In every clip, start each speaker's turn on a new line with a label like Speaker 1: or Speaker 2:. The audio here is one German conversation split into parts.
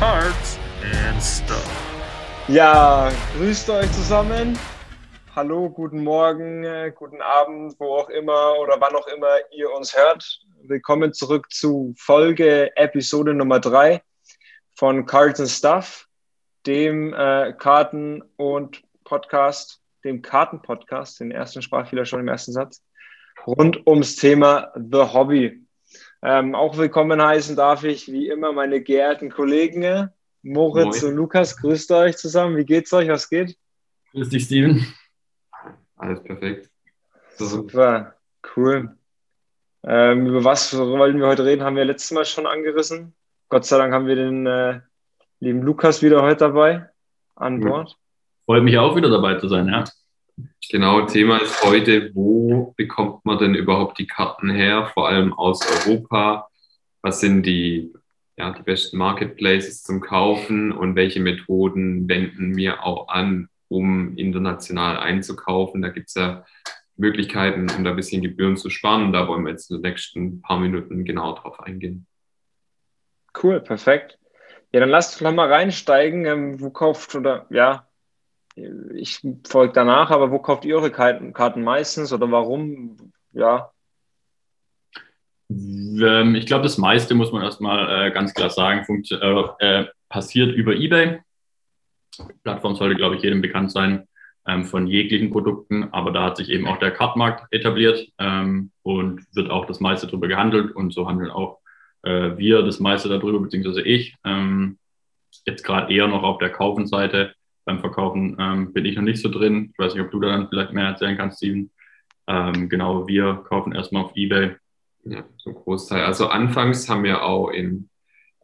Speaker 1: Cards and Stuff.
Speaker 2: Ja, grüßt euch zusammen. Hallo, guten Morgen, äh, guten Abend, wo auch immer oder wann auch immer ihr uns hört. Willkommen zurück zu Folge Episode Nummer 3 von Cards and Stuff, dem äh, Karten- und Podcast, dem Karten-Podcast, den ersten Sprachfehler schon im ersten Satz, rund ums Thema The Hobby. Ähm, auch willkommen heißen darf ich wie immer meine geehrten Kollegen Moritz
Speaker 3: Moin.
Speaker 2: und Lukas. Grüßt euch zusammen. Wie geht's euch? Was geht?
Speaker 4: Grüß dich, Steven.
Speaker 3: Alles perfekt. So,
Speaker 2: Super, cool. Ähm, über was wollten wir heute reden? Haben wir letztes Mal schon angerissen. Gott sei Dank haben wir den äh, lieben Lukas wieder heute dabei an
Speaker 3: Ja.
Speaker 2: Bord.
Speaker 4: Freut mich auch wieder dabei zu sein, ja.
Speaker 3: Genau, Thema ist heute, wo bekommt man denn überhaupt die Karten her, vor allem aus Europa? Was sind die, ja, die besten Marketplaces zum Kaufen und welche Methoden wenden wir auch an, um international einzukaufen? Da gibt es ja Möglichkeiten, um da ein bisschen Gebühren zu sparen. Da wollen wir jetzt in den nächsten paar Minuten genau drauf eingehen.
Speaker 2: Cool, perfekt. Ja, dann lasst uns noch mal reinsteigen. Ähm, wo kauft oder ja, ich folge danach, aber wo kauft ihr eure Karten, Karten meistens oder warum? Ja,
Speaker 4: Ähm, Ich glaube, das meiste muss man erstmal äh, ganz klar sagen, äh, äh, passiert über eBay. Die Plattform sollte, glaube ich, jedem bekannt sein ähm, von jeglichen Produkten, aber da hat sich eben auch der Kartmarkt etabliert ähm, und wird auch das meiste darüber gehandelt und so handeln auch wir das meiste darüber, beziehungsweise ich. Jetzt gerade eher noch auf der Kaufenseite. Beim Verkaufen ähm, bin ich noch nicht so drin. Ich weiß nicht, ob du da dann vielleicht mehr erzählen kannst, Steven. Ähm, genau, wir kaufen erstmal auf eBay
Speaker 3: Ja, so ein Großteil. Also anfangs haben wir auch in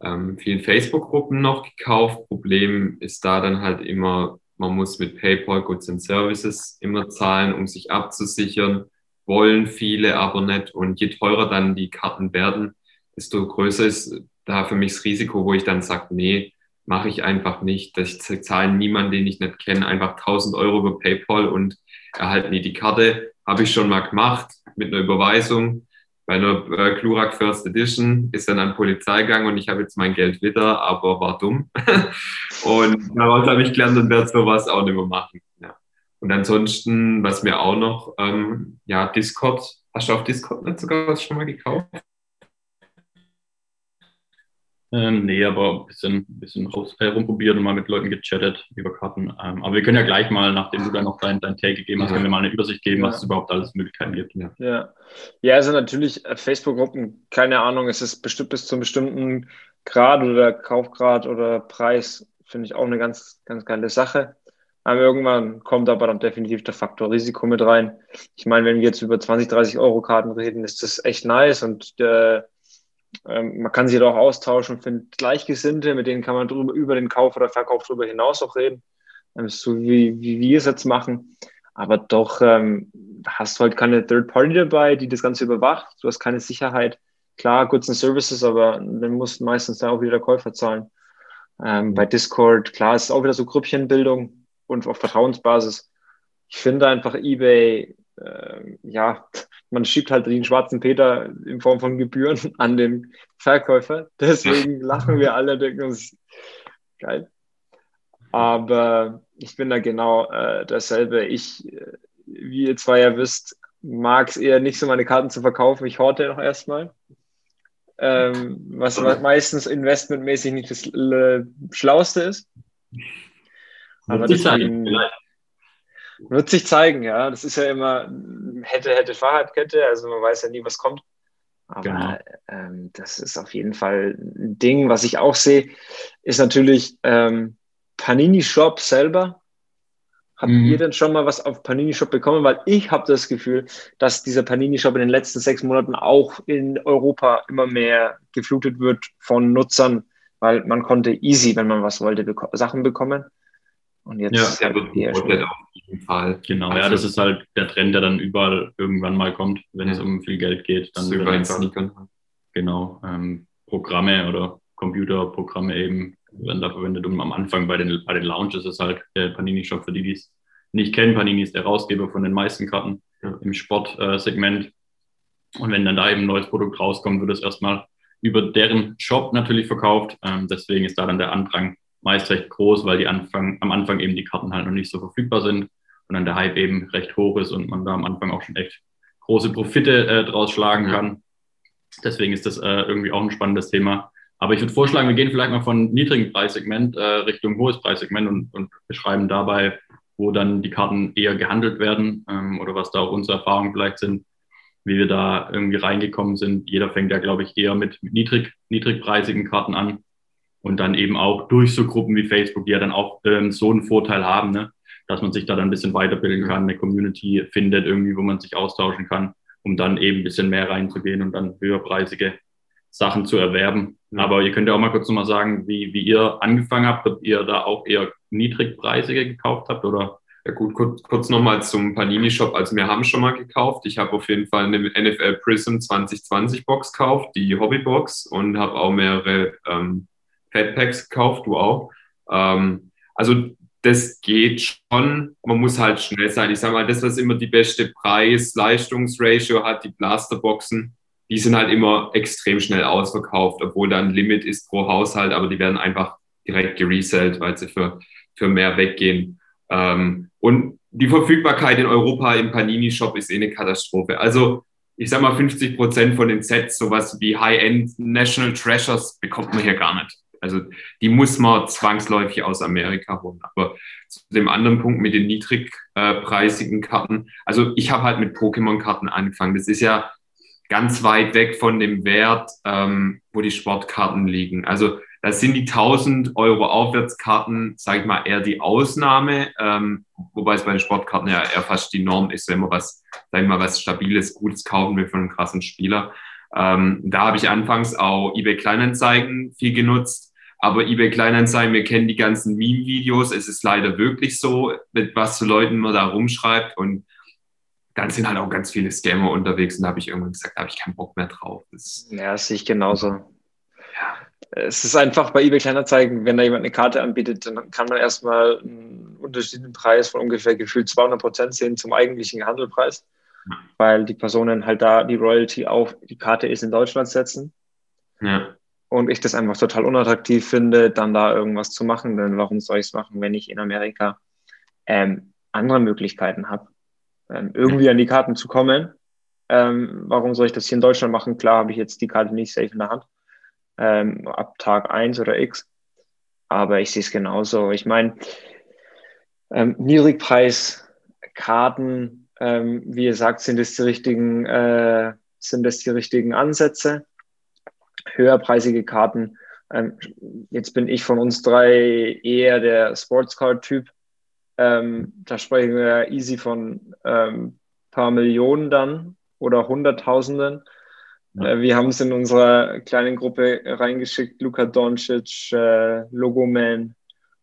Speaker 3: ähm, vielen Facebook-Gruppen noch gekauft. Problem ist da dann halt immer, man muss mit PayPal Goods and Services immer zahlen, um sich abzusichern. Wollen viele aber nicht. Und je teurer dann die Karten werden, desto größer ist da für mich das Risiko, wo ich dann sage, nee, mache ich einfach nicht. Ich zahle niemanden, den ich nicht kenne, einfach 1000 Euro über PayPal und erhalte nie die Karte. Habe ich schon mal gemacht mit einer Überweisung bei einer äh, Klurak First Edition ist dann an Polizei gegangen und ich habe jetzt mein Geld wieder, aber war dumm. und daraus habe ich gelernt und werde sowas auch nicht mehr machen. Ja. Und ansonsten, was mir auch noch, ähm, ja, Discord, hast du auf Discord nicht sogar was schon mal gekauft?
Speaker 4: Ähm, nee, aber ein bisschen, bisschen raus, äh, rumprobiert und mal mit Leuten gechattet über Karten. Ähm, aber wir können ja gleich mal, nachdem du dann noch dein, dein Take gegeben hast,
Speaker 3: Ja.
Speaker 4: können wir mal eine Übersicht geben,
Speaker 2: Ja.
Speaker 4: was es überhaupt alles Möglichkeiten gibt.
Speaker 2: Ja, ja, also natürlich äh, Facebook-Gruppen, keine Ahnung, es ist bestimmt bis zu einem bestimmten Grad oder Kaufgrad oder Preis, finde ich auch eine ganz, ganz geile Sache. Aber irgendwann kommt aber dann definitiv der Faktor Risiko mit rein. Ich meine, wenn wir jetzt über 20, 30 Euro Karten reden, ist das echt nice und äh, ähm, man kann sich doch austauschen, findet Gleichgesinnte, mit denen kann man drüber, über den Kauf oder Verkauf drüber hinaus auch reden, ähm, so wie, wie wir es jetzt machen. Aber doch ähm, hast du halt keine Third Party dabei, die das Ganze überwacht. Du hast keine Sicherheit. Klar, Goods and Services, aber dann muss meistens dann auch wieder der Käufer zahlen. Ähm, bei Discord, klar, ist auch wieder so Grüppchenbildung und auf Vertrauensbasis. Ich finde einfach eBay, äh, ja, man schiebt halt den schwarzen Peter in Form von Gebühren an den Verkäufer. Deswegen lachen wir alle, denken uns, geil. Aber ich bin da genau äh, dasselbe. Ich, äh, wie ihr zwei ja wisst, mag es eher nicht so, meine Karten zu verkaufen. Ich horte noch erstmal. Ähm, was meistens investmentmäßig nicht das äh, Schlauste ist. Aber
Speaker 4: zeigen,
Speaker 2: deswegen-
Speaker 4: vielleicht.
Speaker 2: Wird sich zeigen, ja. Das ist ja immer hätte, hätte Fahrradkette, also man weiß ja nie, was kommt. Aber
Speaker 4: Genau.
Speaker 2: ähm, das ist auf jeden Fall ein Ding, was ich auch sehe, ist natürlich ähm, Panini Shop selber. Habt
Speaker 4: Mhm.
Speaker 2: ihr denn schon mal was auf Panini Shop bekommen? Weil ich habe das Gefühl, dass dieser Panini Shop in den letzten sechs Monaten auch in Europa immer mehr geflutet wird von Nutzern, weil man konnte easy, wenn man was wollte, beko Sachen bekommen. Und jetzt
Speaker 4: Ja,
Speaker 2: ist eher
Speaker 3: komplett
Speaker 2: schwierig.
Speaker 3: auf jeden Fall.
Speaker 4: Genau, ja,
Speaker 3: Also-
Speaker 4: das ist halt der Trend, der dann überall irgendwann mal kommt, wenn es
Speaker 3: Ja.
Speaker 4: um viel Geld geht. Dann
Speaker 3: Das
Speaker 4: wird einfach,
Speaker 3: Sneakern.
Speaker 4: genau, ähm, Programme oder Computerprogramme eben werden da verwendet. Und am Anfang bei den, bei den Lounges ist halt der Panini-Shop für die, die es nicht kennen. Panini ist der Rausgeber von den meisten Karten
Speaker 3: Ja.
Speaker 4: im Sportsegment. Und wenn dann da eben ein neues Produkt rauskommt, wird es erstmal über deren Shop natürlich verkauft. Ähm, deswegen ist da dann der Andrang meist recht groß, weil die Anfang, am Anfang eben die Karten halt noch nicht so verfügbar sind und dann der Hype eben recht hoch ist und man da am Anfang auch schon echt große Profite äh, draus schlagen kann. Deswegen ist das äh, irgendwie auch ein spannendes Thema. Aber ich würde vorschlagen, wir gehen vielleicht mal von niedrigen Preissegment äh, Richtung hohes Preissegment und, und beschreiben dabei, wo dann die Karten eher gehandelt werden ähm, oder was da auch unsere Erfahrungen vielleicht sind, wie wir da irgendwie reingekommen sind. Jeder fängt ja, glaube ich, eher mit, mit niedrig, niedrigpreisigen Karten an und dann eben auch durch so Gruppen wie Facebook, die ja dann auch ähm, so einen Vorteil haben, ne? dass man sich da dann ein bisschen weiterbilden kann, eine Community findet irgendwie, wo man sich austauschen kann, um dann eben ein bisschen mehr reinzugehen und dann höherpreisige Sachen zu erwerben. Mhm. Aber ihr könnt ja auch mal kurz nochmal sagen, wie, wie ihr angefangen habt, ob ihr da auch eher niedrigpreisige gekauft habt oder?
Speaker 3: Ja gut, kurz, kurz nochmal zum Panini-Shop. Also wir haben schon mal gekauft. Ich habe auf jeden Fall eine NFL Prism 2020 Box gekauft, die Hobbybox und habe auch mehrere ähm, Fatpacks gekauft, du auch. Ähm, also das geht schon. Man muss halt schnell sein. Ich sage mal, das, was immer die beste Preis-Leistungs-Ratio hat, die Blasterboxen, die sind halt immer extrem schnell ausverkauft, obwohl da ein Limit ist pro Haushalt, aber die werden einfach direkt geresellt, weil sie für, für mehr weggehen. Ähm, und die Verfügbarkeit in Europa im Panini-Shop ist eh eine Katastrophe. Also ich sag mal, 50 Prozent von den Sets, sowas wie High-End National Treasures, bekommt man hier gar nicht. Also die muss man zwangsläufig aus Amerika holen. Aber zu dem anderen Punkt mit den niedrigpreisigen Karten, also ich habe halt mit Pokémon-Karten angefangen. Das ist ja ganz weit weg von dem Wert, ähm, wo die Sportkarten liegen. Also das sind die 1000 Euro Aufwärtskarten, sage ich mal, eher die Ausnahme, ähm, wobei es bei den Sportkarten ja eher fast die Norm ist, wenn man was, sag ich mal, was Stabiles, Gutes kaufen will von einem krassen Spieler. Ähm, da habe ich anfangs auch eBay Kleinanzeigen viel genutzt. Aber eBay Kleinanzeigen, wir kennen die ganzen Meme-Videos. Es ist leider wirklich so, mit was zu Leuten man da rumschreibt. Und dann sind halt auch ganz viele Scammer unterwegs. Und da habe ich irgendwann gesagt, da habe ich keinen Bock mehr drauf.
Speaker 2: Das ja, das sehe ich genauso. Ja. Es ist einfach bei eBay Kleinanzeigen, wenn da jemand eine Karte anbietet, dann kann man erstmal einen unterschiedlichen Preis von ungefähr gefühlt 200 Prozent sehen zum eigentlichen Handelpreis weil die Personen halt da die Royalty auf die Karte ist in Deutschland setzen. Ja. Und ich das einfach total unattraktiv finde, dann da irgendwas zu machen. Denn warum soll ich es machen, wenn ich in Amerika ähm, andere Möglichkeiten habe, ähm, irgendwie an die Karten zu kommen? Ähm, warum soll ich das hier in Deutschland machen? Klar habe ich jetzt die Karte nicht safe in der Hand, ähm, ab Tag 1 oder X. Aber ich sehe es genauso. Ich meine, ähm, Niedrigpreis-Karten ähm, wie ihr sagt, sind es die richtigen, äh, sind das die richtigen Ansätze? Höherpreisige Karten. Ähm, jetzt bin ich von uns drei eher der Sportscard-Typ. Ähm, da sprechen wir easy von ähm, paar Millionen dann oder Hunderttausenden. Ja. Äh, wir haben es in unserer kleinen Gruppe reingeschickt. Luka Doncic, äh, Logoman,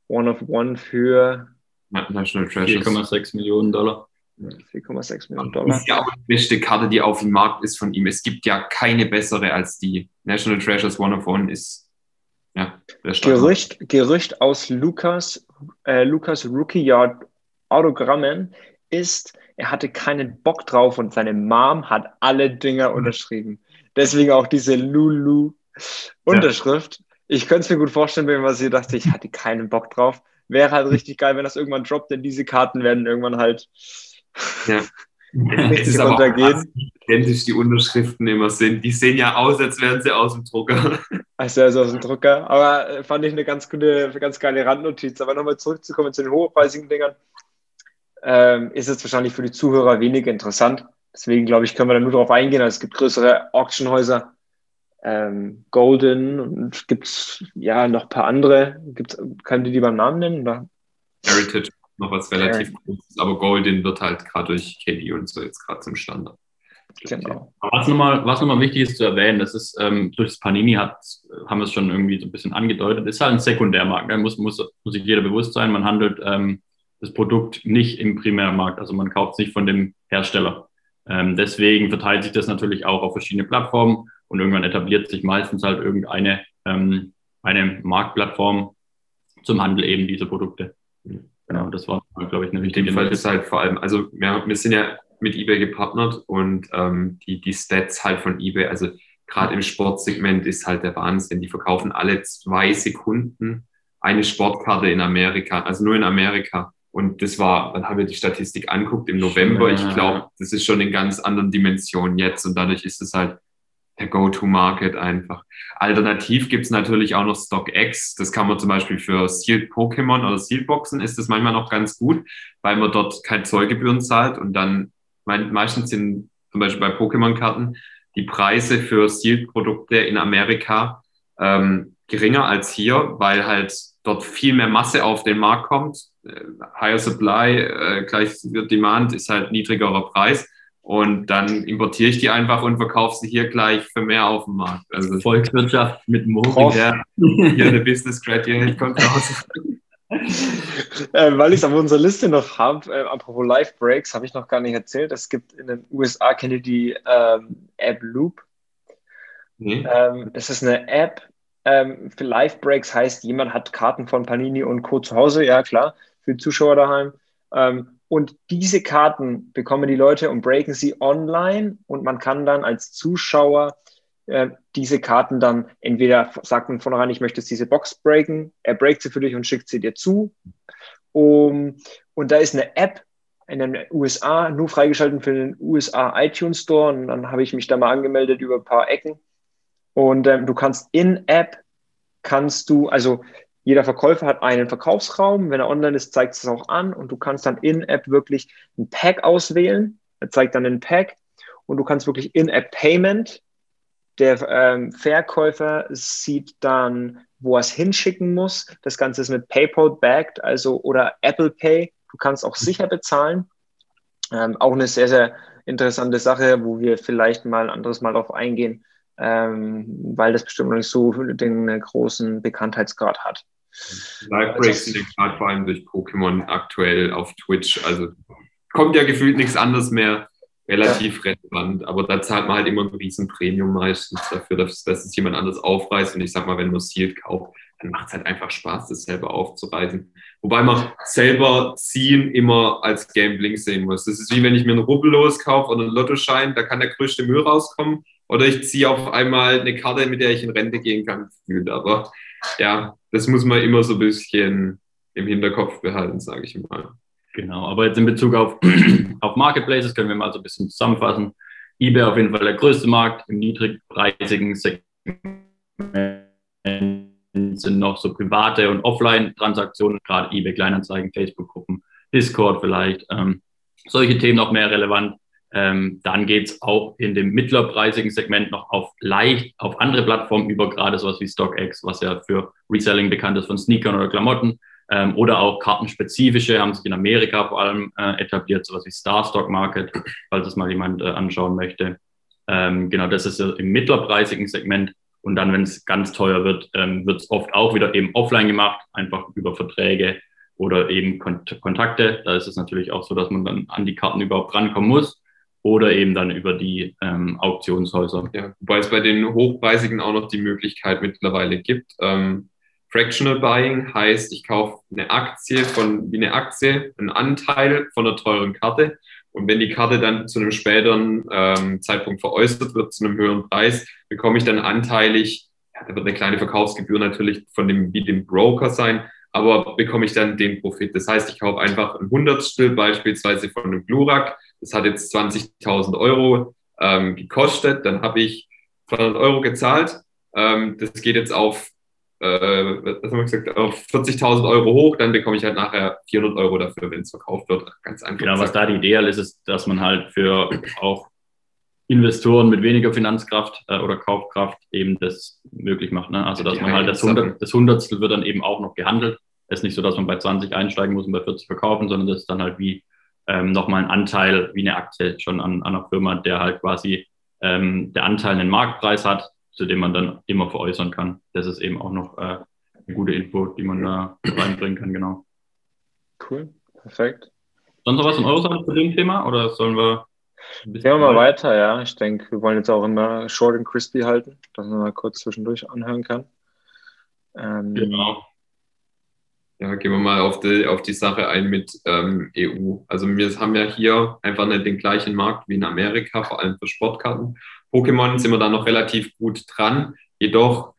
Speaker 2: One of One für
Speaker 4: 4,6 Millionen Dollar.
Speaker 2: 4,6 Millionen Dollar. Das
Speaker 3: ist ja auch die beste Karte, die auf dem Markt ist von ihm. Es gibt ja keine bessere als die. National Treasures One of One ist ja,
Speaker 2: Gerücht, Gerücht aus Lukas, äh, Lukas Rookie Yard Autogrammen ist, er hatte keinen Bock drauf und seine Mom hat alle Dinger mhm. unterschrieben. Deswegen auch diese Lulu-Unterschrift. Ja. Ich könnte es mir gut vorstellen, wenn man sie dachte, ich hatte keinen Bock drauf. Wäre halt richtig geil, wenn das irgendwann droppt, denn diese Karten werden irgendwann halt
Speaker 3: ja. Es ist aber wie identisch die Unterschriften immer sind. Die sehen ja aus, als wären sie aus dem Drucker.
Speaker 2: Also, also aus dem Drucker. Aber äh, fand ich eine ganz gute, ganz geile Randnotiz. Aber nochmal zurückzukommen zu den hochpreisigen Dingern, ähm, ist es wahrscheinlich für die Zuhörer weniger interessant. Deswegen glaube ich, können wir da nur darauf eingehen. Also, es gibt größere Auctionhäuser, ähm, Golden und gibt es ja noch ein paar andere. Gibt's, kann die die beim Namen nennen? Oder?
Speaker 3: Heritage noch was relativ ja. Großes, aber Golden wird halt gerade durch KD und so jetzt gerade zum Standard.
Speaker 4: Genau. Was nochmal, was nochmal wichtig ist zu erwähnen, das ist, ähm, durch das Panini hat, haben wir es schon irgendwie so ein bisschen angedeutet, ist halt ein Sekundärmarkt. Da ne? muss, muss, muss sich jeder bewusst sein, man handelt ähm, das Produkt nicht im Primärmarkt, also man kauft es nicht von dem Hersteller. Ähm, deswegen verteilt sich das natürlich auch auf verschiedene Plattformen und irgendwann etabliert sich meistens halt irgendeine ähm, eine Marktplattform zum Handel eben dieser Produkte. Genau, das war, glaube ich, eine wichtige
Speaker 3: Fall ist halt vor allem, also wir, wir sind ja mit eBay gepartnert und ähm, die, die Stats halt von eBay, also gerade im Sportsegment ist halt der Wahnsinn. Die verkaufen alle zwei Sekunden eine Sportkarte in Amerika, also nur in Amerika. Und das war, dann haben wir die Statistik anguckt im November. Ich glaube, das ist schon in ganz anderen Dimensionen jetzt und dadurch ist es halt der Go-to-Market einfach. Alternativ gibt es natürlich auch noch StockX. Das kann man zum Beispiel für Sealed Pokémon oder Sealed Boxen ist das manchmal noch ganz gut, weil man dort keine Zollgebühren zahlt und dann meistens sind zum Beispiel bei Pokémon-Karten die Preise für Sealed-Produkte in Amerika ähm, geringer als hier, weil halt dort viel mehr Masse auf den Markt kommt. Äh, higher Supply äh, gleich Demand ist halt niedrigerer Preis. Und dann importiere ich die einfach und verkaufe sie hier gleich für mehr auf dem Markt.
Speaker 4: Also Volkswirtschaft mit Mori.
Speaker 3: Ja, hier eine Business Graduate kommt raus.
Speaker 2: äh, weil ich es auf unserer Liste noch habe, äh, apropos Live Breaks, habe ich noch gar nicht erzählt. Es gibt in den USA, kennt ihr die ähm, App Loop? Nee. Ähm, das ist eine App ähm, für Live Breaks, heißt, jemand hat Karten von Panini und Co. zu Hause, ja klar, für die Zuschauer daheim. Ähm, und diese Karten bekommen die Leute und breaken sie online und man kann dann als Zuschauer äh, diese Karten dann entweder sagt man vornherein, ich möchte diese Box breaken, er breakt sie für dich und schickt sie dir zu. Um, und da ist eine App in den USA nur freigeschaltet für den USA iTunes Store und dann habe ich mich da mal angemeldet über ein paar Ecken. Und ähm, du kannst in App kannst du, also jeder Verkäufer hat einen Verkaufsraum. Wenn er online ist, zeigt es auch an und du kannst dann in-App wirklich ein Pack auswählen. Er zeigt dann ein Pack und du kannst wirklich in-App Payment. Der ähm, Verkäufer sieht dann, wo er es hinschicken muss. Das Ganze ist mit PayPal backed, also oder Apple Pay. Du kannst auch sicher bezahlen. Ähm, auch eine sehr, sehr interessante Sache, wo wir vielleicht mal ein anderes Mal darauf eingehen, ähm, weil das bestimmt noch nicht so den großen Bekanntheitsgrad hat.
Speaker 3: Live Breaks sind ja gerade vor allem durch Pokémon aktuell auf Twitch. Also kommt ja gefühlt nichts anderes mehr. Relativ ja. relevant, aber da zahlt man halt immer ein riesen Premium meistens dafür, dass, dass es jemand anders aufreißt. Und ich sag mal, wenn man Sealed kauft, dann macht es halt einfach Spaß, das selber aufzureißen. Wobei man selber ziehen immer als Gambling sehen muss. Das ist wie wenn ich mir einen Rubbellos kaufe oder einen Lottoschein, da kann der größte Müll rauskommen. Oder ich ziehe auf einmal eine Karte, mit der ich in Rente gehen kann, gefühlt. Aber ja, das muss man immer so ein bisschen im Hinterkopf behalten, sage ich mal.
Speaker 4: Genau, aber jetzt in Bezug auf, auf Marketplaces können wir mal so ein bisschen zusammenfassen. eBay auf jeden Fall der größte Markt im niedrigpreisigen Segment sind noch so private und Offline-Transaktionen, gerade eBay Kleinanzeigen, Facebook-Gruppen, Discord vielleicht. Ähm, solche Themen noch mehr relevant. Ähm, dann geht es auch in dem mittlerpreisigen Segment noch auf leicht auf andere Plattformen über, gerade sowas wie StockX, was ja für Reselling bekannt ist von Sneakern oder Klamotten. Ähm, oder auch kartenspezifische haben sich in Amerika vor allem äh, etabliert, sowas wie Star Stock Market, falls es mal jemand äh, anschauen möchte. Ähm, genau, das ist im mittlerpreisigen Segment. Und dann, wenn es ganz teuer wird, ähm, wird es oft auch wieder eben offline gemacht, einfach über Verträge oder eben Kont Kontakte. Da ist es natürlich auch so, dass man dann an die Karten überhaupt rankommen muss oder eben dann über die ähm, Auktionshäuser.
Speaker 3: Ja, wobei es bei den hochpreisigen auch noch die Möglichkeit mittlerweile gibt. Ähm, Fractional Buying heißt, ich kaufe eine Aktie von wie eine Aktie, einen Anteil von einer teuren Karte. Und wenn die Karte dann zu einem späteren ähm, Zeitpunkt veräußert wird, zu einem höheren Preis, bekomme ich dann anteilig, ja, da wird eine kleine Verkaufsgebühr natürlich von dem, wie dem Broker sein, aber bekomme ich dann den Profit. Das heißt, ich kaufe einfach ein Hundertstel beispielsweise von einem Glurak das hat jetzt 20.000 Euro ähm, gekostet, dann habe ich 200 Euro gezahlt. Ähm, das geht jetzt auf, äh, was haben wir gesagt, auf 40.000 Euro hoch, dann bekomme ich halt nachher 400 Euro dafür, wenn es verkauft wird.
Speaker 4: Ganz einfach. Genau, was da die Idee ist, ist, dass man halt für auch Investoren mit weniger Finanzkraft äh, oder Kaufkraft eben das möglich macht. Ne? Also dass man halt das, Hundert, das Hundertstel wird dann eben auch noch gehandelt. Es ist nicht so, dass man bei 20 einsteigen muss und bei 40 verkaufen, sondern das ist dann halt wie ähm, nochmal einen Anteil wie eine Aktie schon an, an einer Firma, der halt quasi ähm, der Anteil einen Marktpreis hat, zu dem man dann immer veräußern kann. Das ist eben auch noch äh, eine gute Info, die man da reinbringen kann, genau.
Speaker 2: Cool, perfekt.
Speaker 4: Sonst noch was von eurer Seite zu dem Thema oder sollen wir
Speaker 2: Gehen wir mal weiter, ja. Ich denke, wir wollen jetzt auch immer short and crispy halten, dass man mal kurz zwischendurch anhören kann.
Speaker 3: Ähm, genau ja, gehen wir mal auf die, auf die Sache ein mit ähm, EU. Also wir haben ja hier einfach nicht den gleichen Markt wie in Amerika, vor allem für Sportkarten, Pokémon sind wir da noch relativ gut dran. Jedoch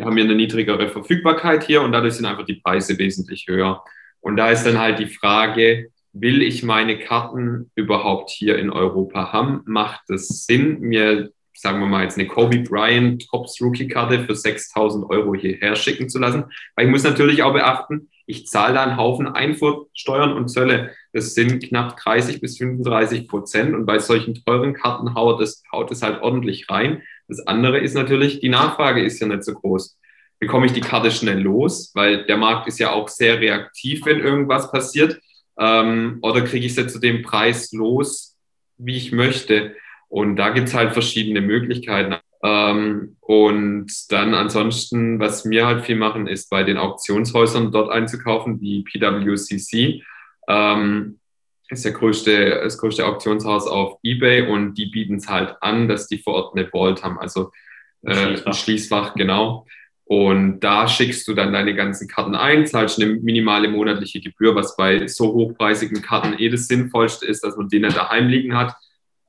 Speaker 3: haben wir eine niedrigere Verfügbarkeit hier und dadurch sind einfach die Preise wesentlich höher. Und da ist dann halt die Frage, will ich meine Karten überhaupt hier in Europa haben? Macht es Sinn, mir, sagen wir mal, jetzt eine Kobe Bryant Tops Rookie Karte für 6000 Euro hierher schicken zu lassen? Weil ich muss natürlich auch beachten, ich zahle da einen Haufen Einfuhrsteuern und Zölle. Das sind knapp 30 bis 35 Prozent. Und bei solchen teuren Karten haut es, haut es halt ordentlich rein. Das andere ist natürlich, die Nachfrage ist ja nicht so groß. Bekomme ich die Karte schnell los, weil der Markt ist ja auch sehr reaktiv, wenn irgendwas passiert. Ähm, oder kriege ich sie zu dem Preis los, wie ich möchte? Und da gibt es halt verschiedene Möglichkeiten. Ähm, und dann ansonsten, was wir halt viel machen, ist bei den Auktionshäusern dort einzukaufen, die PWCC. Ähm, ist der größte, das größte Auktionshaus auf Ebay und die bieten es halt an, dass die vor Ort eine Vault haben, also äh, Schließfach. Schließfach, genau. Und da schickst du dann deine ganzen Karten ein, zahlst eine minimale monatliche Gebühr, was bei so hochpreisigen Karten eh das Sinnvollste ist, dass man die nicht daheim liegen hat.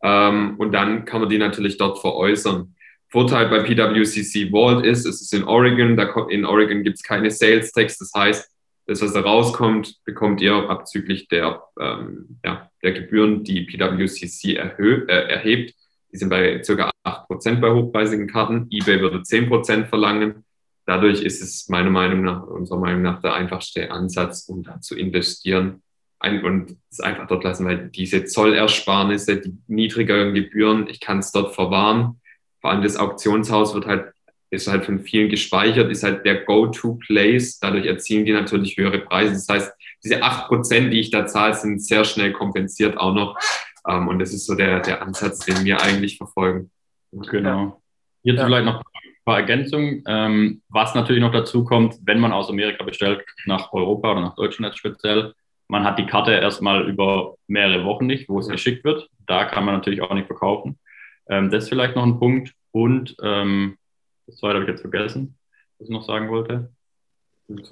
Speaker 3: Ähm, und dann kann man die natürlich dort veräußern. Vorteil bei PWCC Vault ist, es ist in Oregon, da in Oregon gibt es keine Sales Tax, das heißt, das, was da rauskommt, bekommt ihr abzüglich der, ähm, ja, der Gebühren, die PWCC erhö äh, erhebt. Die sind bei ca. 8% bei hochpreisigen Karten. eBay würde 10% verlangen. Dadurch ist es meiner Meinung nach, unserer Meinung nach, der einfachste Ansatz, um da zu investieren. Und es einfach dort lassen, weil diese Zollersparnisse, die niedrigeren Gebühren, ich kann es dort verwahren vor allem das Auktionshaus wird halt, ist halt von vielen gespeichert, ist halt der Go-to-Place. Dadurch erzielen die natürlich höhere Preise. Das heißt, diese acht Prozent, die ich da zahle, sind sehr schnell kompensiert auch noch. Ähm, und das ist so der, der Ansatz, den wir eigentlich verfolgen.
Speaker 4: Genau. Ja. vielleicht noch ein paar Ergänzungen. Ähm, was natürlich noch dazu kommt, wenn man aus Amerika bestellt, nach Europa oder nach Deutschland speziell, man hat die Karte erstmal über mehrere Wochen nicht, wo es geschickt wird. Da kann man natürlich auch nicht verkaufen. Ähm, das ist vielleicht noch ein Punkt. Und ähm, das zweite habe ich jetzt vergessen, was ich noch sagen wollte.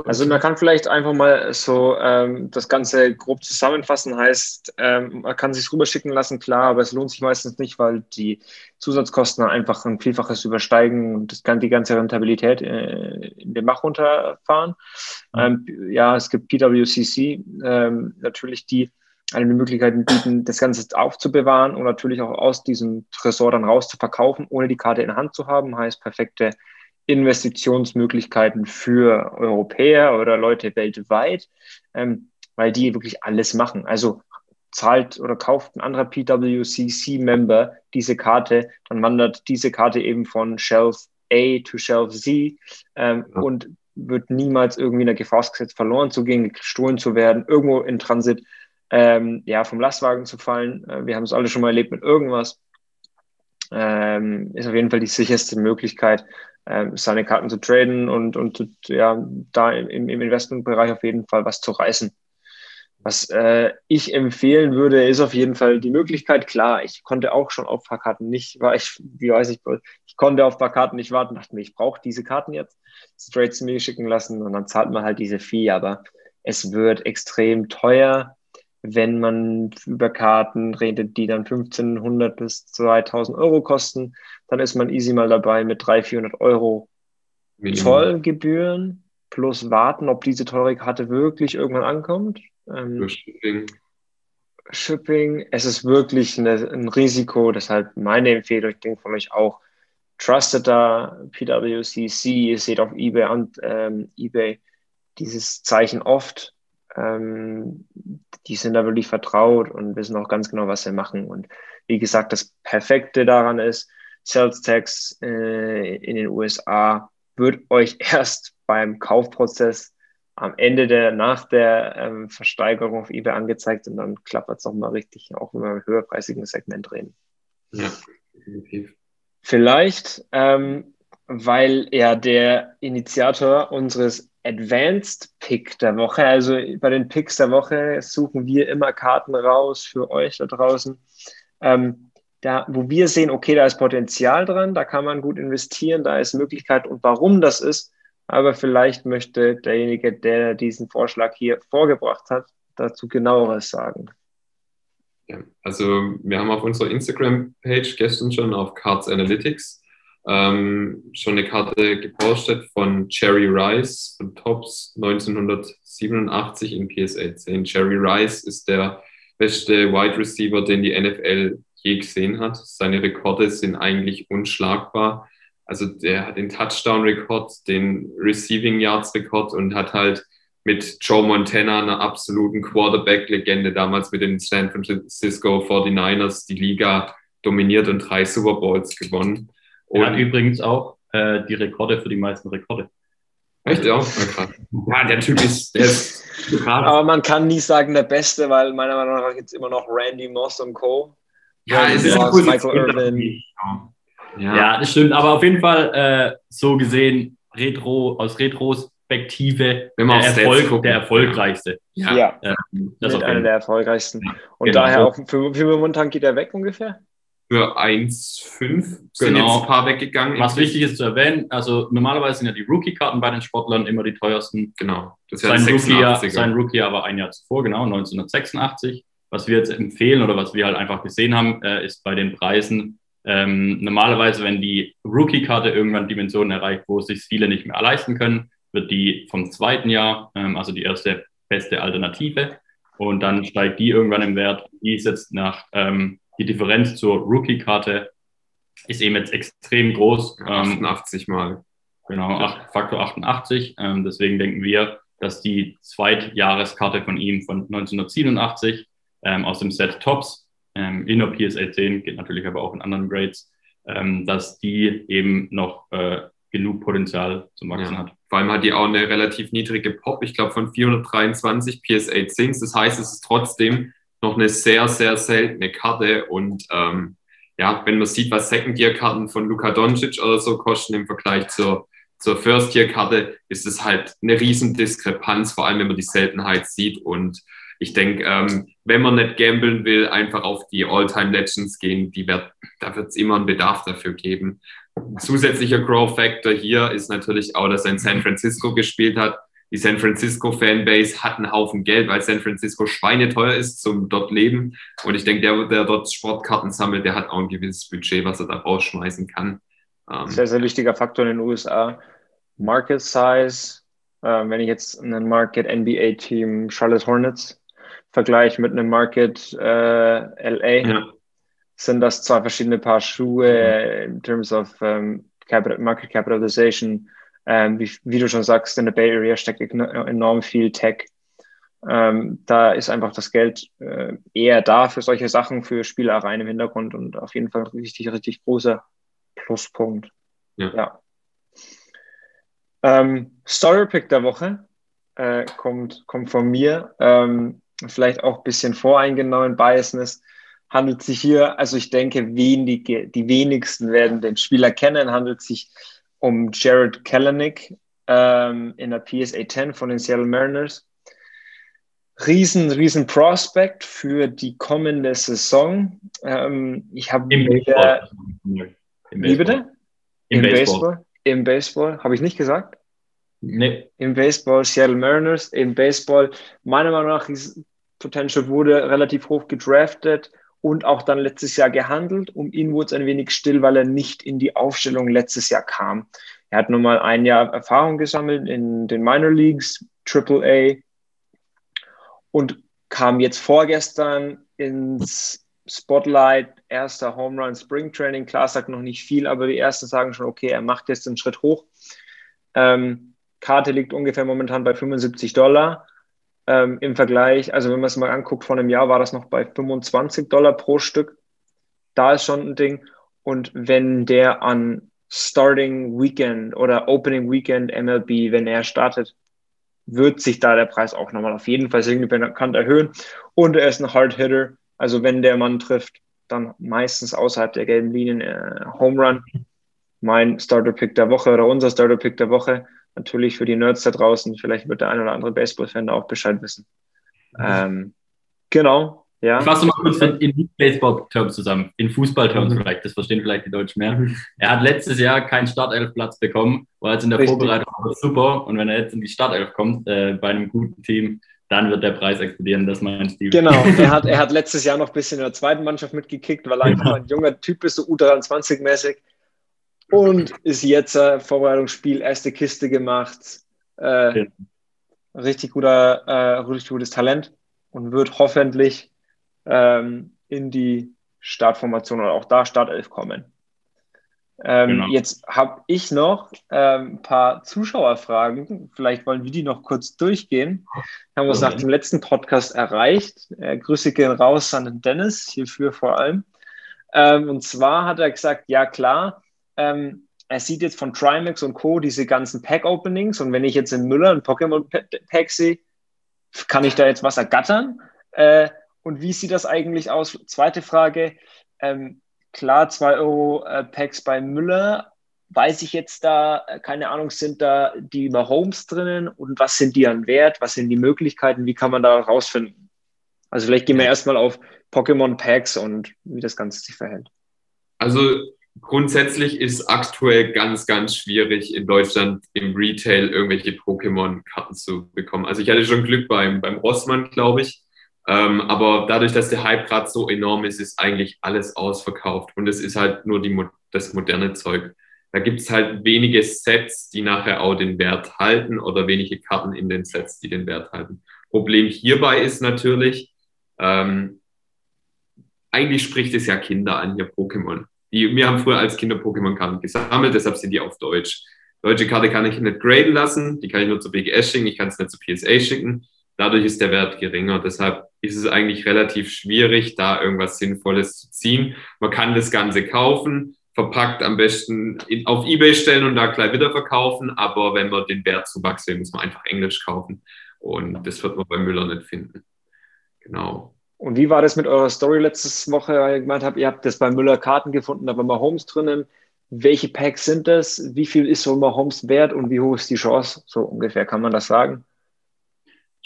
Speaker 2: Also man kann vielleicht einfach mal so ähm, das Ganze grob zusammenfassen, heißt, ähm, man kann sich rüberschicken lassen, klar, aber es lohnt sich meistens nicht, weil die Zusatzkosten einfach ein Vielfaches übersteigen und das kann die ganze Rentabilität äh, in den Bach runterfahren. Mhm. Ähm, ja, es gibt PWCC, ähm, natürlich die eine Möglichkeiten bieten, das Ganze aufzubewahren und natürlich auch aus diesem Tresor dann raus zu verkaufen, ohne die Karte in der Hand zu haben. Heißt perfekte Investitionsmöglichkeiten für Europäer oder Leute weltweit, ähm, weil die wirklich alles machen. Also zahlt oder kauft ein anderer PWCC-Member diese Karte, dann wandert diese Karte eben von Shelf A to Shelf Z ähm, ja. und wird niemals irgendwie in der Gefahr gesetzt, verloren zu gehen, gestohlen zu werden, irgendwo in Transit ähm, ja, vom Lastwagen zu fallen. Äh, wir haben es alle schon mal erlebt mit irgendwas. Ähm, ist auf jeden Fall die sicherste Möglichkeit, seine Karten zu traden und, und ja, da im, im Investmentbereich auf jeden Fall was zu reißen. Was äh, ich empfehlen würde, ist auf jeden Fall die Möglichkeit, klar, ich konnte auch schon auf paar Karten nicht, war ich, wie weiß ich, ich konnte auf paar Karten nicht warten, dachte mir, ich brauche diese Karten jetzt, straight zu mir schicken lassen und dann zahlt man halt diese Fee, aber es wird extrem teuer wenn man über Karten redet, die dann 1500 bis 2000 Euro kosten, dann ist man easy mal dabei mit 300, 400 Euro Minimum. Zollgebühren plus warten, ob diese teure Karte wirklich irgendwann ankommt. Ähm, Shipping. Shipping, es ist wirklich eine, ein Risiko, deshalb meine Empfehlung, ich denke von euch auch, trusted da, PWCC, ihr seht auf eBay und ähm, eBay dieses Zeichen oft. Ähm, die sind da wirklich vertraut und wissen auch ganz genau, was sie machen. Und wie gesagt, das Perfekte daran ist, Sales Tax äh, in den USA wird euch erst beim Kaufprozess am Ende der, nach der ähm, Versteigerung auf eBay angezeigt und dann klappert es nochmal richtig, auch wenn wir im höherpreisigen Segment reden. Ja, definitiv. Vielleicht, ähm, weil er der Initiator unseres Advanced Pick der Woche. Also bei den Picks der Woche suchen wir immer Karten raus für euch da draußen. Ähm, da, wo wir sehen, okay, da ist Potenzial dran, da kann man gut investieren, da ist Möglichkeit und warum das ist. Aber vielleicht möchte derjenige, der diesen Vorschlag hier vorgebracht hat, dazu genaueres sagen.
Speaker 3: Ja, also wir haben auf unserer Instagram-Page gestern schon auf Cards Analytics ähm, schon eine Karte gepostet von Jerry Rice von Tops 1987 in PSA 10. Jerry Rice ist der beste Wide Receiver, den die NFL je gesehen hat. Seine Rekorde sind eigentlich unschlagbar. Also der hat den Touchdown-Rekord, den Receiving Yards-Rekord und hat halt mit Joe Montana, einer absoluten Quarterback-Legende, damals mit den San Francisco 49ers, die Liga dominiert und drei Super Bowls gewonnen.
Speaker 4: Und er hat übrigens auch äh, die Rekorde für die meisten Rekorde.
Speaker 3: Echt? Ja, ja der Typ ist, der ist
Speaker 2: Aber man kann nie sagen der Beste, weil meiner Meinung nach gibt es immer noch Randy Moss und Co.
Speaker 3: Ja, es ist
Speaker 2: Moss, Michael Irvin.
Speaker 4: Ja. ja. das stimmt. Aber auf jeden Fall äh, so gesehen, Retro, aus Retrospektive der, Erfolg, der erfolgreichste.
Speaker 2: Ja, ja. Ähm, das ist einer der erfolgreichsten. Und genau. daher auch, für, für momentan geht er weg ungefähr?
Speaker 3: Für 1,5 sind
Speaker 4: genau.
Speaker 3: jetzt ein paar weggegangen.
Speaker 4: Was wichtig ist zu erwähnen, also normalerweise sind ja die Rookie-Karten bei den Sportlern immer die teuersten.
Speaker 3: Genau.
Speaker 4: Das ist ja sein, Rookie, sein Rookie aber ein Jahr zuvor, genau, 1986. Was wir jetzt empfehlen oder was wir halt einfach gesehen haben, äh, ist bei den Preisen ähm, normalerweise, wenn die Rookie-Karte irgendwann Dimensionen erreicht, wo sich viele nicht mehr leisten können, wird die vom zweiten Jahr, ähm, also die erste beste Alternative, und dann steigt die irgendwann im Wert. Die ist jetzt nach ähm, die Differenz zur Rookie-Karte ist eben jetzt extrem groß.
Speaker 3: 88 ähm, Mal.
Speaker 4: Genau, acht, Faktor 88. Ähm, deswegen denken wir, dass die Zweitjahreskarte von ihm von 1987 ähm, aus dem Set Tops ähm, in der PSA 10, geht natürlich aber auch in anderen Grades, ähm, dass die eben noch äh, genug Potenzial zum Wachsen ja. hat.
Speaker 3: Vor allem hat die auch eine relativ niedrige Pop, ich glaube von 423 PSA 10. Das heißt, es ist trotzdem noch eine sehr, sehr seltene Karte. Und ähm, ja, wenn man sieht, was Second-Year-Karten von Luka Doncic oder so kosten im Vergleich zur, zur First-Year-Karte, ist es halt eine riesen Diskrepanz, vor allem wenn man die Seltenheit sieht. Und ich denke, ähm, wenn man nicht gambeln will, einfach auf die All-Time-Legends gehen, die wird, da wird es immer einen Bedarf dafür geben. Zusätzlicher Grow-Factor hier ist natürlich auch, dass er in San Francisco gespielt hat die San Francisco Fanbase hat einen Haufen Geld, weil San Francisco schweineteuer ist zum dort leben. Und ich denke, der, der dort Sportkarten sammelt, der hat auch ein gewisses Budget, was er da rausschmeißen kann.
Speaker 2: Ähm, sehr, sehr wichtiger Faktor in den USA. Market Size. Äh, wenn ich jetzt einen Market NBA Team Charlotte Hornets vergleiche mit einem Market äh, LA, ja. sind das zwei verschiedene Paar Schuhe mhm. in terms of ähm, Market Capitalization ähm, wie, wie, du schon sagst, in der Bay Area steckt enorm viel Tech. Ähm, da ist einfach das Geld äh, eher da für solche Sachen, für Spielereien im Hintergrund und auf jeden Fall richtig, richtig großer Pluspunkt. Ja. ja. Ähm, Story Pick der Woche äh, kommt, kommt von mir. Ähm, vielleicht auch ein bisschen voreingenommen, Biasness. Handelt sich hier, also ich denke, wenige, die wenigsten werden den Spieler kennen, handelt sich um Jared Kalanick ähm, in der PSA 10 von den Seattle Mariners. Riesen, riesen Prospect für die kommende Saison. Ähm, ich habe
Speaker 4: Im Baseball.
Speaker 2: Wie bitte?
Speaker 4: Im, Im Baseball. Baseball.
Speaker 2: Im Baseball. Habe ich nicht gesagt?
Speaker 4: Nee.
Speaker 2: Im Baseball, Seattle Mariners. Im Baseball, meiner Meinung nach, ist Potential wurde relativ hoch gedraftet und auch dann letztes Jahr gehandelt. Um ihn wurde es ein wenig still, weil er nicht in die Aufstellung letztes Jahr kam. Er hat nun mal ein Jahr Erfahrung gesammelt in den Minor Leagues, AAA und kam jetzt vorgestern ins Spotlight, erster Home Run Spring Training. Klar sagt noch nicht viel, aber die ersten sagen schon, okay, er macht jetzt einen Schritt hoch. Ähm, Karte liegt ungefähr momentan bei 75 Dollar ähm, im Vergleich, also wenn man es mal anguckt, vor einem Jahr war das noch bei 25 Dollar pro Stück. Da ist schon ein Ding. Und wenn der an Starting Weekend oder Opening Weekend MLB, wenn er startet, wird sich da der Preis auch nochmal auf jeden Fall signifikant erhöhen. Und er ist ein Hard Hitter. Also wenn der Mann trifft, dann meistens außerhalb der gelben Linien äh, Home Run. Mein Starter Pick der Woche oder unser Starter Pick der Woche natürlich für die Nerds da draußen, vielleicht wird der ein oder andere Baseball-Fan auch Bescheid wissen. Ähm, genau, ja.
Speaker 4: Ich fasse mal kurz in Baseball-Terms zusammen, in Fußball-Terms mhm. vielleicht, das verstehen vielleicht die Deutschen mehr. Er hat letztes Jahr keinen Startelf-Platz bekommen, war jetzt in der Richtig. Vorbereitung super und wenn er jetzt in die Startelf kommt, äh, bei einem guten Team, dann wird der Preis explodieren, das mein Stil.
Speaker 2: Genau, er hat, er hat letztes Jahr noch ein bisschen in der zweiten Mannschaft mitgekickt, weil er einfach ein junger Typ ist, so U23-mäßig. Und ist jetzt äh, Vorbereitungsspiel, erste Kiste gemacht. Äh, ja. Richtig guter, äh, richtig gutes Talent und wird hoffentlich ähm, in die Startformation oder auch da Startelf kommen. Ähm, genau. Jetzt habe ich noch ähm, ein paar Zuschauerfragen. Vielleicht wollen wir die noch kurz durchgehen. Haben wir es okay. nach dem letzten Podcast erreicht. Äh, Grüße gehen raus an den Dennis, hierfür vor allem. Ähm, und zwar hat er gesagt, ja klar, ähm, er sieht jetzt von Trimax und Co. diese ganzen Pack-Openings und wenn ich jetzt in Müller ein Pokémon-Pack sehe, kann ich da jetzt was ergattern? Äh, und wie sieht das eigentlich aus? Zweite Frage, ähm, klar, 2 Euro äh, Packs bei Müller. Weiß ich jetzt da, äh, keine Ahnung, sind da die über Homes drinnen und was sind die an Wert? Was sind die Möglichkeiten? Wie kann man da rausfinden? Also vielleicht gehen wir erstmal auf Pokémon Packs und wie das Ganze sich verhält.
Speaker 3: Also grundsätzlich ist aktuell ganz, ganz schwierig in Deutschland im Retail irgendwelche Pokémon-Karten zu bekommen. Also ich hatte schon Glück beim, beim Rossmann, glaube ich. Ähm, aber dadurch, dass der Hype gerade so enorm ist, ist eigentlich alles ausverkauft. Und es ist halt nur die, das moderne Zeug. Da gibt es halt wenige Sets, die nachher auch den Wert halten oder wenige Karten in den Sets, die den Wert halten. Problem hierbei ist natürlich, ähm, eigentlich spricht es ja Kinder an, hier Pokémon. Die, wir haben früher als Kinder Pokémon-Karten gesammelt, deshalb sind die auf Deutsch. Deutsche Karte kann ich nicht graden lassen, die kann ich nur zu BGS schicken, ich kann es nicht zu PSA schicken. Dadurch ist der Wert geringer. Deshalb ist es eigentlich relativ schwierig, da irgendwas Sinnvolles zu ziehen. Man kann das Ganze kaufen, verpackt am besten auf Ebay stellen und da gleich wieder verkaufen. Aber wenn man den Wertzuwachs will, muss man einfach Englisch kaufen. Und das wird man bei Müller nicht finden. Genau.
Speaker 2: Und wie war das mit eurer Story letztes Woche, weil ihr gemeint habt, ihr habt das bei Müller Karten gefunden, da waren mal Homes drinnen. Welche Packs sind das? Wie viel ist so mal Homes wert und wie hoch ist die Chance? So ungefähr kann man das sagen.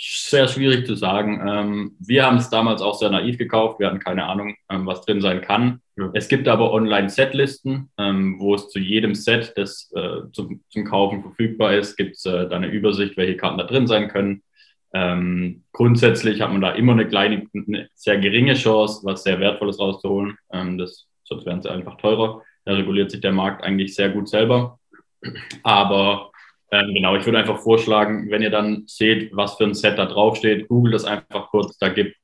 Speaker 4: Sehr schwierig zu sagen. Ähm, wir haben es damals auch sehr naiv gekauft. Wir hatten keine Ahnung, ähm, was drin sein kann. Es gibt aber Online-Setlisten, ähm, wo es zu jedem Set, das äh, zum, Kaufen verfügbar ist, gibt es äh, da eine Übersicht, welche Karten da drin sein können. Ähm, grundsätzlich hat man da immer eine kleine, eine sehr geringe Chance, was sehr Wertvolles rauszuholen. Ähm, das, sonst wären sie einfach teurer. Da reguliert sich der Markt eigentlich sehr gut selber. Aber ähm, genau, ich würde einfach vorschlagen, wenn ihr dann seht, was für ein Set da draufsteht, googelt das einfach kurz. Da gibt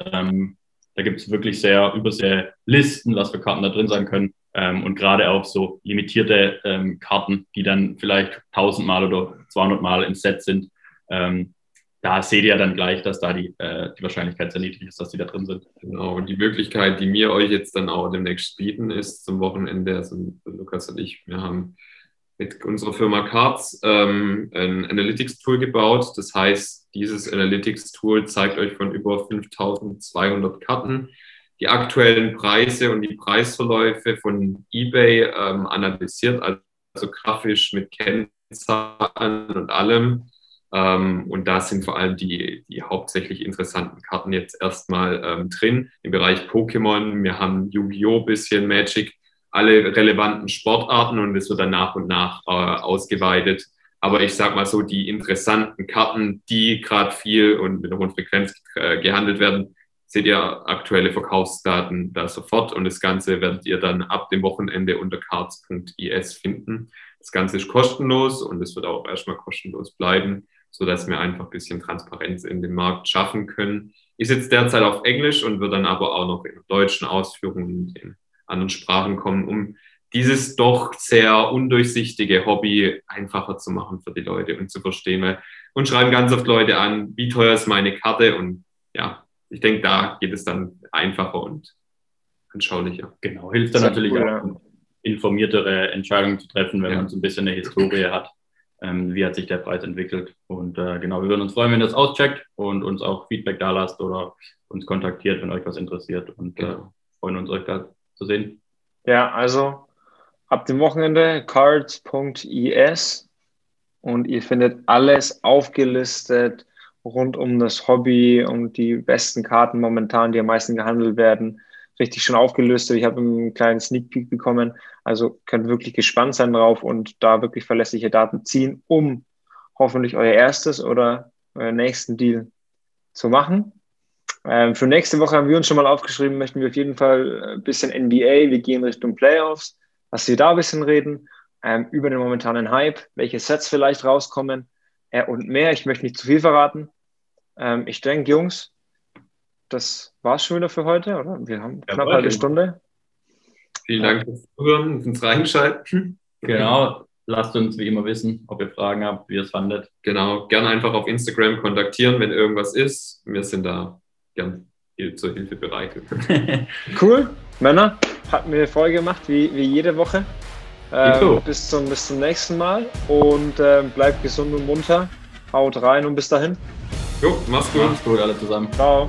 Speaker 4: ähm, da gibt es wirklich sehr übersee Listen, was für Karten da drin sein können. Ähm, und gerade auch so limitierte ähm, Karten, die dann vielleicht 1000 Mal oder 200 Mal im Set sind. Ähm, da seht ihr dann gleich, dass da die, äh, die Wahrscheinlichkeit sehr niedrig ist, dass die da drin sind.
Speaker 3: Genau, und die Möglichkeit, die wir euch jetzt dann auch demnächst bieten, ist zum Wochenende, also Lukas und ich, wir haben mit unserer Firma Cards ähm, ein Analytics-Tool gebaut. Das heißt, dieses Analytics-Tool zeigt euch von über 5200 Karten die aktuellen Preise und die Preisverläufe von eBay ähm, analysiert, also grafisch mit Kennzahlen und allem. Ähm, und da sind vor allem die, die hauptsächlich interessanten Karten jetzt erstmal ähm, drin. Im Bereich Pokémon, wir haben Yu-Gi-Oh! bisschen Magic, alle relevanten Sportarten und es wird dann nach und nach äh, ausgeweitet. Aber ich sag mal so, die interessanten Karten, die gerade viel und mit einer hohen Frequenz äh, gehandelt werden, seht ihr aktuelle Verkaufsdaten da sofort und das Ganze werdet ihr dann ab dem Wochenende unter cards.is finden. Das Ganze ist kostenlos und es wird auch erstmal kostenlos bleiben, sodass wir einfach ein bisschen Transparenz in den Markt schaffen können. Ist jetzt derzeit auf Englisch und wird dann aber auch noch in deutschen Ausführungen und in anderen Sprachen kommen, um dieses doch sehr undurchsichtige Hobby einfacher zu machen für die Leute und zu verstehen. Uns schreiben ganz oft Leute an, wie teuer ist meine Karte und ja, ich denke, da geht es dann einfacher und anschaulicher.
Speaker 4: Genau, hilft dann natürlich cool, auch, informiertere Entscheidungen zu treffen, wenn ja. man so ein bisschen eine Historie hat. Ähm, wie hat sich der Preis entwickelt? Und äh, genau, wir würden uns freuen, wenn ihr das auscheckt und uns auch Feedback da lasst oder uns kontaktiert, wenn euch was interessiert. Und äh, genau. äh, freuen uns, euch da zu sehen.
Speaker 2: Ja, also ab dem Wochenende cards.is und ihr findet alles aufgelistet rund um das Hobby und die besten Karten momentan, die am meisten gehandelt werden, richtig schon aufgelöst. Ich habe einen kleinen Sneak Peek bekommen. Also könnt wirklich gespannt sein drauf und da wirklich verlässliche Daten ziehen, um hoffentlich euer erstes oder euren nächsten Deal zu machen. Ähm, für nächste Woche haben wir uns schon mal aufgeschrieben, möchten wir auf jeden Fall ein bisschen NBA, wir gehen Richtung Playoffs, dass wir da ein bisschen reden, ähm, über den momentanen Hype, welche Sets vielleicht rauskommen äh, und mehr. Ich möchte nicht zu viel verraten. Ähm, ich denke, Jungs, das war's schon wieder für heute, oder? Wir haben knapp eine halbe Stunde.
Speaker 3: Vielen Dank fürs Zuhören und ins Reinschalten.
Speaker 4: Genau. Lasst uns wie immer wissen, ob ihr Fragen habt, wie ihr es fandet.
Speaker 3: Genau. Gerne einfach auf Instagram kontaktieren, wenn irgendwas ist. Wir sind da gern zur Hilfe bereit.
Speaker 2: cool. Männer, hat mir Freude gemacht, wie, wie jede Woche. Ähm, bis, zum, bis zum nächsten Mal und äh, bleibt gesund und munter. Haut rein und bis dahin.
Speaker 3: Jo, mach's gut.
Speaker 4: Mach's gut, alle zusammen.
Speaker 2: Ciao.